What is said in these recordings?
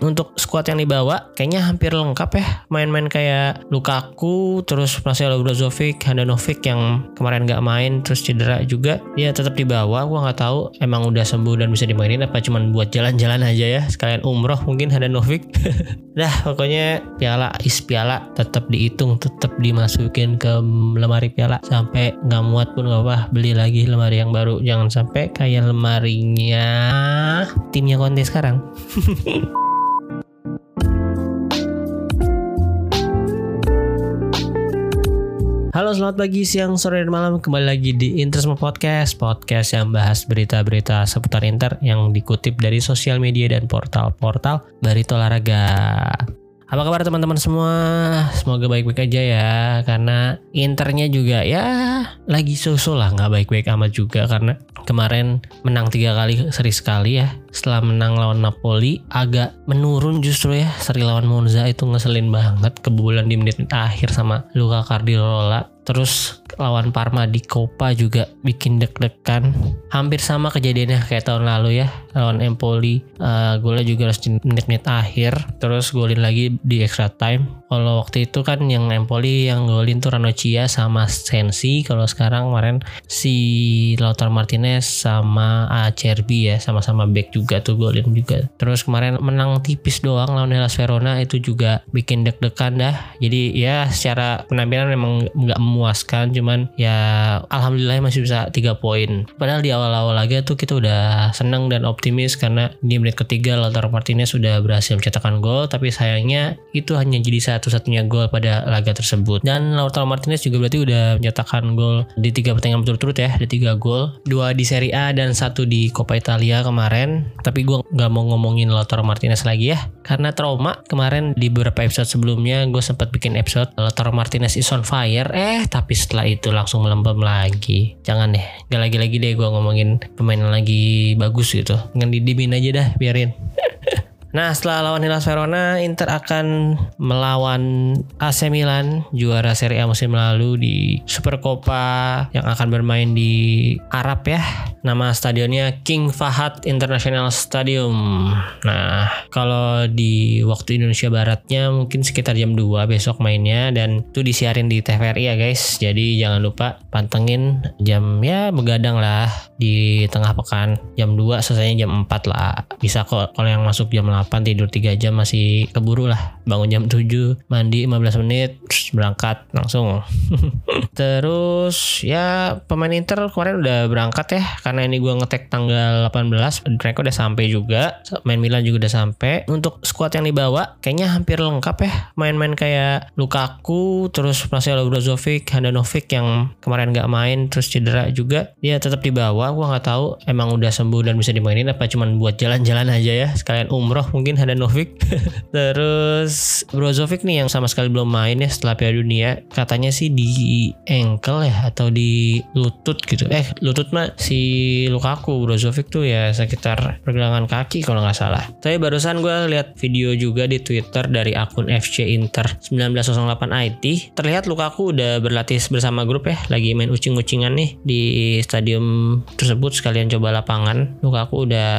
untuk squad yang dibawa kayaknya hampir lengkap ya. Main-main kayak Lukaku, terus Marcelo Brozovic, Handanovic yang kemarin nggak main, terus cedera juga. Dia tetap dibawa. Gua nggak tahu emang udah sembuh dan bisa dimainin apa cuman buat jalan-jalan aja ya. Sekalian umroh mungkin Handanovic. dah pokoknya piala is piala tetap dihitung, tetap dimasukin ke lemari piala sampai nggak muat pun nggak apa beli lagi lemari yang baru. Jangan sampai kayak lemarinya timnya Conte sekarang. Halo selamat pagi, siang, sore, dan malam. Kembali lagi di Interisme Podcast Podcast yang bahas berita-berita seputar Inter Yang dikutip dari sosial media dan portal-portal Barito Olahraga apa kabar teman-teman semua? Semoga baik-baik aja ya Karena Internya juga ya lagi so-so lah nggak baik-baik amat juga Karena kemarin menang tiga kali seri sekali ya. Setelah menang lawan Napoli agak menurun justru ya. Seri lawan Monza itu ngeselin banget Kebobolan di menit akhir sama Luka Cardirola Terus lawan Parma di Copa juga bikin deg-degan. Hampir sama kejadiannya kayak tahun lalu ya. Lawan Empoli uh, golnya juga harus menit-menit akhir. Terus golin lagi di extra time. Kalau waktu itu kan yang Empoli yang golin tuh Ranocchia sama Sensi. Kalau sekarang kemarin si Lautaro Martinez sama Acerbi ya. Sama-sama back juga tuh golin juga. Terus kemarin menang tipis doang lawan Hellas Verona itu juga bikin deg-degan dah. Jadi ya secara penampilan memang nggak memuaskan cuman ya alhamdulillah masih bisa tiga poin. Padahal di awal-awal laga tuh kita udah seneng dan optimis karena di menit ketiga Lautaro Martinez sudah berhasil mencetakkan gol tapi sayangnya itu hanya jadi satu-satunya gol pada laga tersebut. Dan Lautaro Martinez juga berarti udah mencetakkan gol di tiga pertandingan berturut-turut ya ada tiga gol. Dua di Serie A dan satu di Coppa Italia kemarin. Tapi gue nggak mau ngomongin Lautaro Martinez lagi ya karena trauma kemarin di beberapa episode sebelumnya gue sempat bikin episode Lautaro Martinez is on fire. Eh tapi setelah itu langsung melempem lagi. Jangan deh gak lagi-lagi deh gue ngomongin pemain lagi bagus gitu. Dengan didimin aja dah biarin Nah setelah lawan Hellas Verona, Inter akan melawan AC Milan juara Serie A musim lalu di Super Copa yang akan bermain di Arab ya. Nama stadionnya King Fahad International Stadium. Nah kalau di waktu Indonesia Baratnya mungkin sekitar jam 2 besok mainnya dan itu disiarin di TVRI ya guys. Jadi jangan lupa pantengin jam ya begadang lah di tengah pekan. Jam 2 selesainya jam 4 lah. Bisa kok kalau yang masuk jam 8 8 tidur 3 jam masih keburu lah. Bangun jam 7 mandi 15 menit berangkat langsung. Terus ya pemain Inter kemarin udah berangkat ya karena ini gue ngetek tanggal 18 mereka udah sampai juga. Main Milan juga udah sampai. Untuk squad yang dibawa kayaknya hampir lengkap ya. Main-main kayak Lukaku terus Marcelo Brozovic Handanovic yang kemarin gak main terus cedera juga. Dia tetap dibawa gue nggak tahu emang udah sembuh dan bisa dimainin apa cuman buat jalan-jalan aja ya sekalian umroh mungkin Handanovic terus Brozovic nih yang sama sekali belum main ya setelah Piala Dunia katanya sih di ankle ya atau di lutut gitu. Eh lutut mah si Lukaku Brozovic tuh ya sekitar pergelangan kaki kalau nggak salah. Tapi barusan gue lihat video juga di Twitter dari akun FC Inter 1908 IT terlihat Lukaku udah berlatih bersama grup ya lagi main ucing-ucingan nih di stadium tersebut sekalian coba lapangan Lukaku udah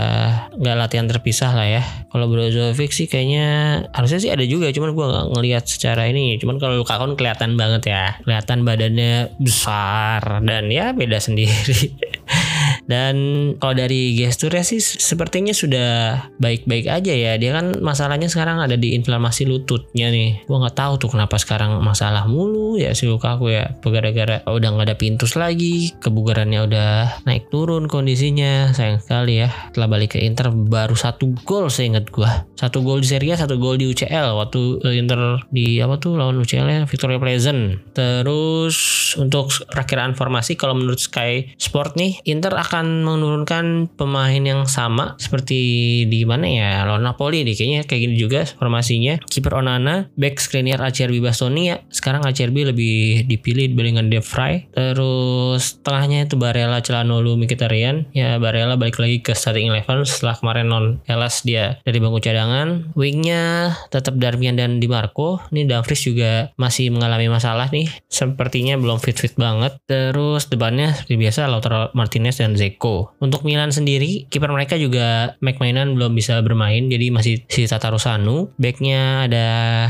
nggak latihan terpisah lah ya kalau Brozovic sih kayaknya harusnya sih ada juga, cuman gue nggak ngelihat secara ini. Cuman kalau Lukaku kelihatan banget ya, kelihatan badannya besar dan ya beda sendiri. Dan kalau dari gesturnya sih sepertinya sudah baik-baik aja ya. Dia kan masalahnya sekarang ada di inflamasi lututnya nih. Gua nggak tahu tuh kenapa sekarang masalah mulu ya si Lukaku ya. Gara-gara udah nggak ada pintus lagi, kebugarannya udah naik turun kondisinya. Sayang sekali ya. Setelah balik ke Inter baru satu gol saya ingat gua. Satu gol di Serie A, satu gol di UCL waktu Inter di apa tuh lawan UCL ya Victoria Pleasant. Terus untuk perakiraan formasi kalau menurut Sky Sport nih Inter akan menurunkan pemain yang sama seperti di mana ya? Lawan Napoli deh kayaknya kayak gini juga formasinya. Kiper Onana back Skriniar Acerbi Bastoni ya. Sekarang Acerbi lebih dipilih dibandingkan De Vrij terus tengahnya itu Barella Celanolu Mkhitaryan. Ya Barella balik lagi ke starting eleven setelah kemarin non Hellas dia dari bangku cadangan. Wingnya tetap Darmian dan Di Marco. Ini Dumfries juga masih mengalami masalah nih. Sepertinya belum fit-fit banget. Terus depannya seperti biasa Lautaro Martinez dan Zeko. Untuk Milan sendiri, kiper mereka juga McMahon belum bisa bermain, jadi masih si Tatarusanu. Backnya ada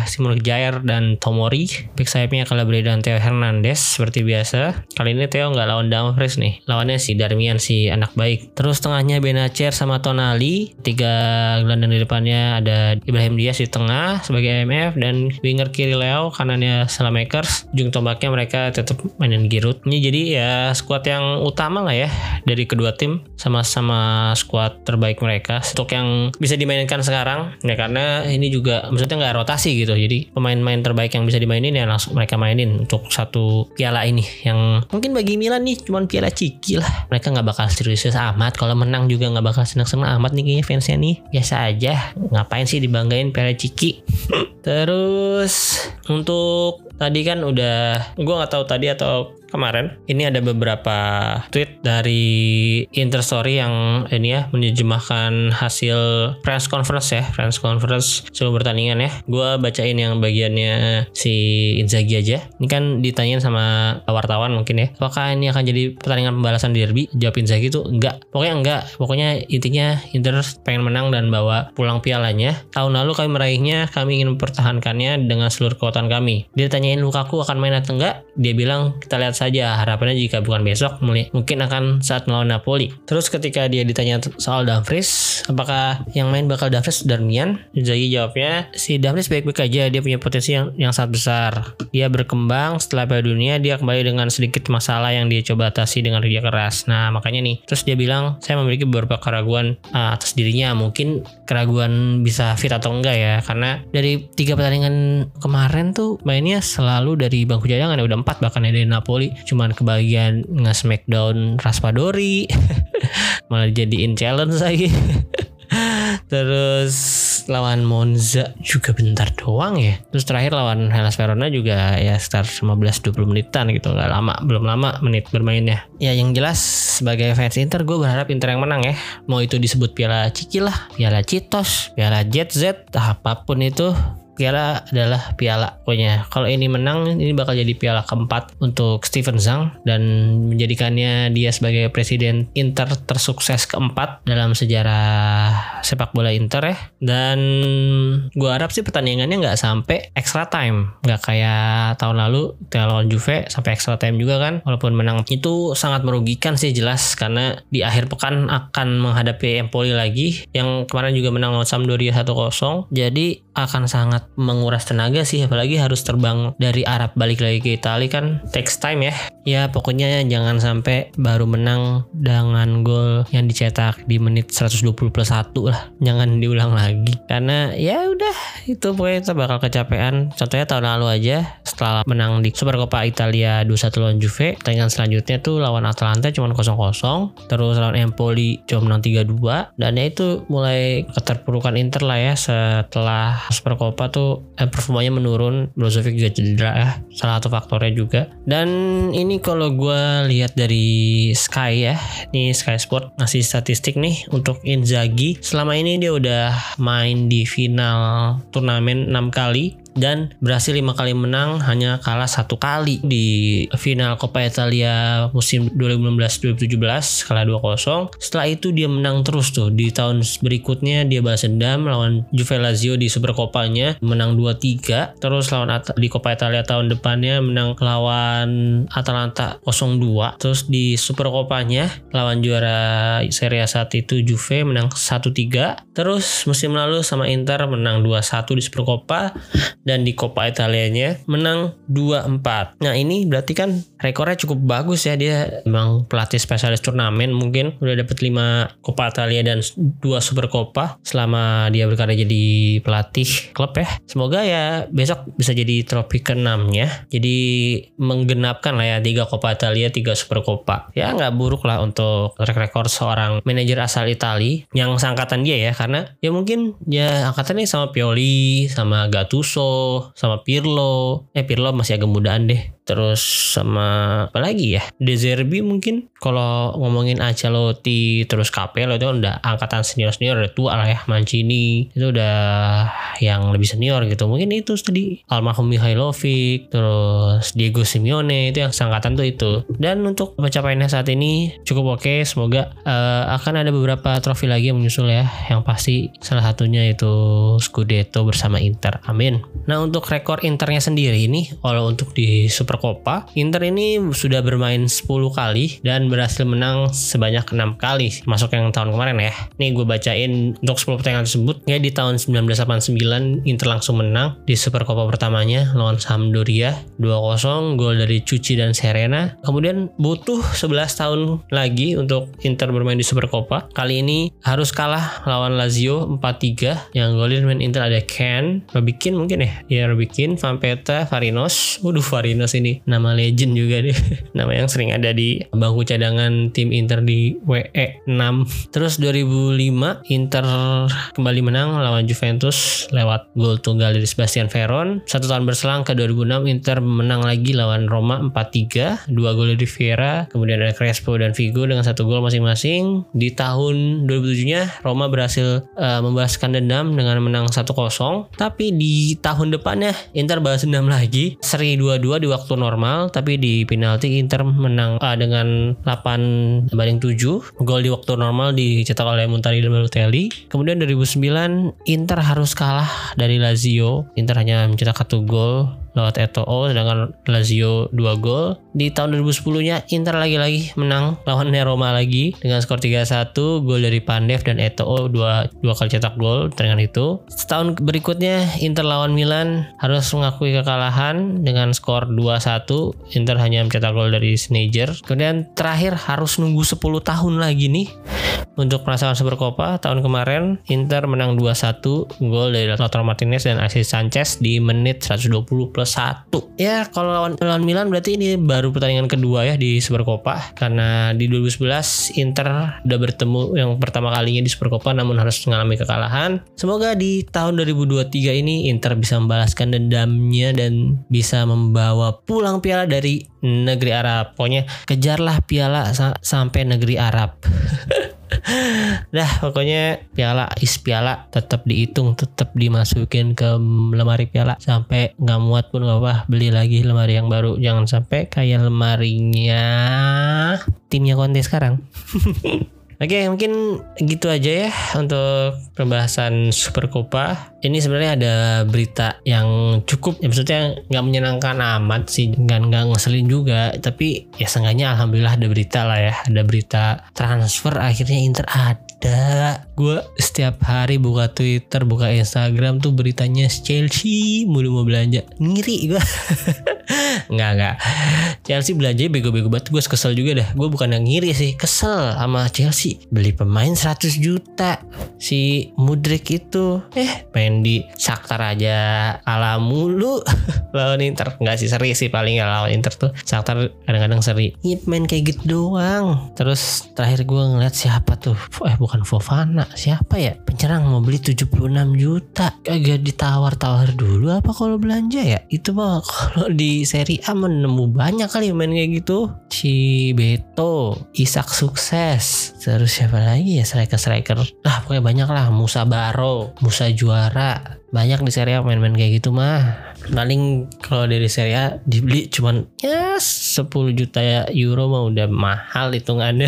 Simon Jair dan Tomori. Back sayapnya Calabria dan Theo Hernandez seperti biasa. Kali ini Theo nggak lawan Dumfries nih, lawannya si Darmian si anak baik. Terus tengahnya Benacer sama Tonali. Tiga gelandang di depannya ada Ibrahim Diaz di tengah sebagai MF dan winger kiri Leo, kanannya Salamakers. Ujung tombaknya mereka tetap mainin Giroud. Ini jadi ya squad yang utama lah ya dari kedua tim sama-sama squad terbaik mereka. Untuk yang bisa dimainkan sekarang ya karena ini juga maksudnya nggak rotasi gitu. Jadi pemain-pemain terbaik yang bisa dimainin ya langsung mereka mainin untuk satu piala ini. Yang mungkin bagi Milan nih cuman piala ciki lah. Mereka nggak bakal serius amat. Kalau menang juga nggak bakal senang-senang amat nih kayaknya fansnya nih. Biasa aja. Ngapain sih dibanggain piala ciki? Terus untuk tadi kan udah gue nggak tahu tadi atau kemarin. Ini ada beberapa tweet dari Interstory yang ini ya menerjemahkan hasil press conference ya press conference sebelum pertandingan ya. Gue bacain yang bagiannya si Inzaghi aja. Ini kan ditanyain sama wartawan mungkin ya. Apakah ini akan jadi pertandingan pembalasan derby? Jawab Inzaghi itu enggak. Pokoknya enggak. Pokoknya intinya Inter pengen menang dan bawa pulang pialanya. Tahun lalu kami meraihnya kami ingin mempertahankannya dengan seluruh kekuatan kami. Dia tanyain Lukaku akan main atau enggak? Dia bilang kita lihat saja harapannya jika bukan besok mungkin akan saat melawan Napoli. Terus ketika dia ditanya soal Dumfries, apakah yang main bakal Dumfries Darmian? Inzaghi jawabnya si Dumfries baik-baik aja, dia punya potensi yang, yang sangat besar. Dia berkembang setelah Piala Dunia, dia kembali dengan sedikit masalah yang dia coba atasi dengan kerja keras. Nah makanya nih, terus dia bilang saya memiliki beberapa keraguan uh, atas dirinya, mungkin keraguan bisa fit atau enggak ya, karena dari tiga pertandingan kemarin tuh mainnya selalu dari bangku cadangan ya udah empat bahkan ya dari Napoli cuman kebagian nge-smackdown Raspadori malah jadiin challenge lagi Terus lawan Monza juga bentar doang ya. Terus terakhir lawan Hellas Verona juga ya sekitar 15-20 menitan gitu. Gak lama, belum lama menit bermainnya. Ya yang jelas sebagai fans Inter gue berharap Inter yang menang ya. Mau itu disebut Piala Ciki lah, Piala Citos, Piala Jet Z, apa pun itu piala adalah piala. Pokoknya kalau ini menang ini bakal jadi piala keempat untuk Steven Zhang dan menjadikannya dia sebagai presiden Inter tersukses keempat dalam sejarah sepak bola Inter ya. Dan gue harap sih pertandingannya nggak sampai extra time. Nggak kayak tahun lalu lawan Juve sampai extra time juga kan. Walaupun menang itu sangat merugikan sih jelas. Karena di akhir pekan akan menghadapi Empoli lagi yang kemarin juga menang lawan Sampdoria 1-0 jadi akan sangat menguras tenaga sih apalagi harus terbang dari Arab balik lagi ke Italia kan takes time ya. Ya pokoknya jangan sampai baru menang dengan gol yang dicetak di menit 120 plus 1 lah. Jangan diulang lagi. Karena ya udah itu pokoknya kita bakal kecapean. Contohnya tahun lalu aja setelah menang di Supercoppa Italia 2-1 lawan Juve pertandingan selanjutnya tuh lawan Atalanta cuma 0-0 terus lawan Empoli cuma menang 3-2 dan ya itu mulai keterpurukan Inter lah ya setelah Supercoppa tuh eh, performanya menurun Brozovic juga cedera ya salah satu faktornya juga. Dan ini kalau gue lihat dari Sky ya ini Sky Sport ngasih statistik nih untuk Inzaghi. Selama ini dia udah main di final turnamen 6 kali dan berhasil lima kali menang hanya kalah satu kali di final Coppa Italia musim 2016-2017 kalah 2-0 setelah itu dia menang terus tuh. Di tahun berikutnya dia balas dendam lawan Juve Lazio di Super Copanya menang 2-3 terus lawan At di Coppa Italia tahun depannya menang lawan Atalanta 0-2 terus di Super Copanya lawan juara Serie A saat itu Juve menang 1-3 terus musim lalu sama Inter menang 2-1 di Super Coppa dan di Coppa Italianya menang 2-4. Nah ini berarti kan rekornya cukup bagus ya dia memang pelatih spesialis turnamen mungkin udah dapat 5 Coppa Italia dan 2 Super Coppa selama dia berkarya jadi pelatih klub ya. Semoga ya besok bisa jadi trofi ke-6-nya. Jadi menggenapkan lah ya 3 Coppa Italia, 3 Super Coppa. Ya nggak buruk lah untuk record seorang manajer asal Itali yang seangkatan dia ya karena ya mungkin ya angkatannya sama Pioli, sama Gattuso, sama Pirlo. Eh Pirlo masih agak mudaan deh. terus sama apa lagi ya De Zerbi mungkin kalau ngomongin Ancelotti terus Capello itu udah angkatan senior senior udah tua lah ya Mancini. Itu udah yang lebih senior gitu. Mungkin itu tadi almarhum Mihailovic terus Diego Simeone itu yang sangkatan tuh itu. Dan untuk pencapaiannya saat ini cukup oke. Semoga uh, akan ada beberapa trofi lagi yang menyusul ya. Yang pasti salah satunya itu Scudetto bersama Inter. Amin. Nah untuk rekor Internya sendiri ini kalau untuk di Supercoppa Inter ini sudah bermain 10 kali dan berhasil menang sebanyak 6 kali masuk yang tahun kemarin ya. Nih gue bacain untuk 10 pertandingan tersebut. Ya di tahun 1989 Inter langsung menang di Supercoppa pertamanya lawan Sampdoria 2-0 gol dari Cuci dan Serena. Kemudian butuh 11 tahun lagi untuk Inter bermain di Supercoppa kali ini harus kalah lawan Lazio 4-3 yang golin main Inter ada Ken Robikin mungkin ya? Ya Robikin Van Peta Farinos waduh Farinos ini nama legend juga deh nama yang sering ada di bangku cadangan tim Inter di WE 6 terus 2005 Inter kembali menang lawan Juventus lewat gol tunggal dari Sebastian Veron. Satu tahun berselang ke 2006 Inter menang lagi lawan Roma 4-3 dua gol dari Vieira kemudian ada Crespo dan Vigo dengan satu gol masing-masing. Di tahun 2007 nya Roma berhasil uh, membalaskan dendam dengan menang 1-0 tapi di tahun depannya Inter balas dendam lagi. Seri 2-2 di waktu normal tapi di penalti Inter menang uh, dengan 8 banding 7 gol di waktu normal dicetak oleh Montari dan Balotelli. Kemudian 2009 Inter harus kalah dari Lazio. Inter hanya mencetak satu gol lewat Eto'o sedangkan Lazio 2 gol. Di tahun 2010-nya Inter lagi-lagi menang lawan Roma lagi dengan skor 3-1, gol dari Pandev dan Eto'o dua, dua kali cetak gol dengan itu. Setahun berikutnya Inter lawan Milan harus mengakui kekalahan dengan skor 2-1. Inter hanya mencetak gol dari Sneijder. Kemudian terakhir harus nunggu 10 tahun lagi nih untuk penasaran Supercopa tahun kemarin Inter menang 2-1 gol dari Lautaro Martinez dan Alexis Sanchez di menit 120 plus 1 ya kalau lawan, lawan Milan berarti ini baru pertandingan kedua ya di Supercopa karena di 2011 Inter udah bertemu yang pertama kalinya di Supercopa namun harus mengalami kekalahan. Semoga di tahun 2023 ini Inter bisa membalaskan dendamnya dan bisa membawa pulang piala dari negeri Arab. Pokoknya kejarlah piala sa sampai negeri Arab dah pokoknya piala is piala tetap dihitung tetap dimasukin ke lemari piala. Sampai nggak muat pun nggak apa beli lagi lemari yang baru. Jangan sampai kayak lemarinya timnya kontes sekarang Oke, mungkin gitu aja ya untuk pembahasan Super Copa. Ini sebenarnya ada berita yang cukup, ya maksudnya nggak menyenangkan amat sih, nggak nggak ngeselin juga. Tapi ya seenggaknya alhamdulillah ada berita lah ya, ada berita transfer akhirnya Inter ada. Gue setiap hari buka Twitter, buka Instagram tuh beritanya Chelsea mulu mau belanja, ngiri gue. nggak nggak. Chelsea belanja bego-bego banget. Gue kesel juga dah. Gue bukan yang ngiri sih, kesel sama Chelsea. Beli pemain 100 juta. Si Mudrik itu eh main di Shakhtar aja. Ala mulu lawan Inter. Nggak sih seri sih paling ya lawan Inter tuh. Shakhtar kadang-kadang seri. Ini main kayak gitu doang. Terus terakhir gue ngeliat siapa tuh? Eh bukan Fofana siapa ya? Penyerang mau beli 76 juta. Kagak ditawar-tawar dulu apa kalau belanja ya? Itu mah kalau di seri A menemu banyak kali main kayak gitu. Si Beto Isak sukses terus siapa lagi ya? Striker-striker. Lah pokoknya banyak lah. Musa Baro Musa Juara. Banyak di Serie A main-main kayak gitu mah. Paling kalau dari Serie A dibeli cuman ya 10 juta euro mah udah mahal hitungannya.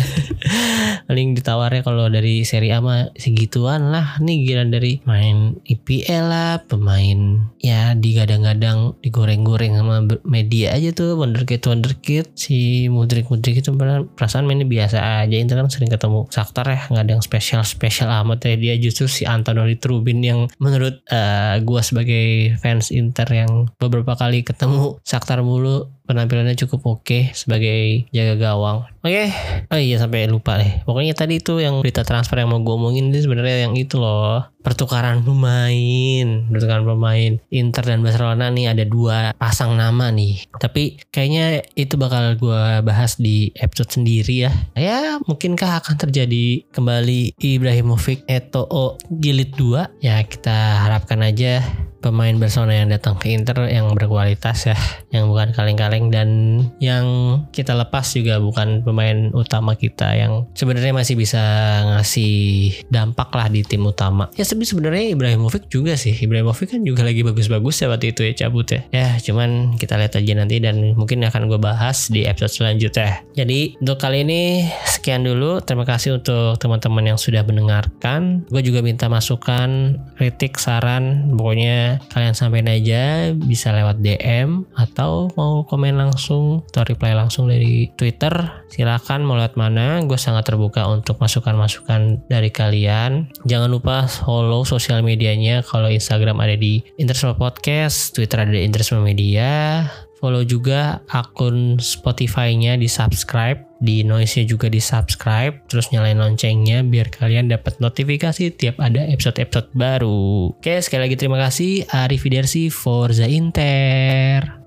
Paling ditawarnya kalau dari Serie A mah segituan lah. Nih gila dari main IPL lah pemain ya digadang-gadang digoreng-goreng sama media aja tuh. Wonderkid wonderkid. Si Mudrik Mudrik itu perasaan mainnya biasa aja. Inter kan sering ketemu Saktar ya. Nggak ada yang spesial spesial amat ya. Dia justru si Antonio Trubin yang menurut uh, uh, gue sebagai fans Inter yang beberapa kali ketemu Saktar mulu penampilannya cukup oke okay sebagai jaga gawang. Oke, okay. oh iya sampai lupa deh. Pokoknya tadi itu yang berita transfer yang mau gue omongin ini sebenarnya yang itu loh pertukaran pemain, pertukaran pemain Inter dan Barcelona nih ada dua pasang nama nih. Tapi kayaknya itu bakal gue bahas di episode sendiri ya. Ya mungkinkah akan terjadi kembali Ibrahimovic Eto'o jilid 2 ya kita harapkan aja pemain Barcelona yang datang ke Inter yang berkualitas ya, yang bukan kaleng-kaleng dan yang kita lepas juga bukan pemain utama kita yang sebenarnya masih bisa ngasih dampak lah di tim utama. Ya tapi sebenarnya Ibrahimovic juga sih. Ibrahimovic kan juga lagi bagus-bagus ya waktu itu ya cabut ya. Ya cuman kita lihat aja nanti dan mungkin akan gue bahas di episode selanjutnya. Jadi untuk kali ini sekian dulu. Terima kasih untuk teman-teman yang sudah mendengarkan. Gue juga minta masukan, kritik, saran. Pokoknya kalian sampaikan aja bisa lewat DM atau mau komen langsung atau reply langsung dari Twitter. Silakan mau lewat mana gue sangat terbuka untuk masukan-masukan dari kalian. Jangan lupa follow sosial medianya kalau Instagram ada di Interisme Podcast Twitter ada di Interisme Media. Follow juga akun Spotify-nya di subscribe di noise-nya juga di subscribe terus nyalain loncengnya biar kalian dapat notifikasi tiap ada episode-episode baru. Oke sekali lagi terima kasih Arif Forza Inter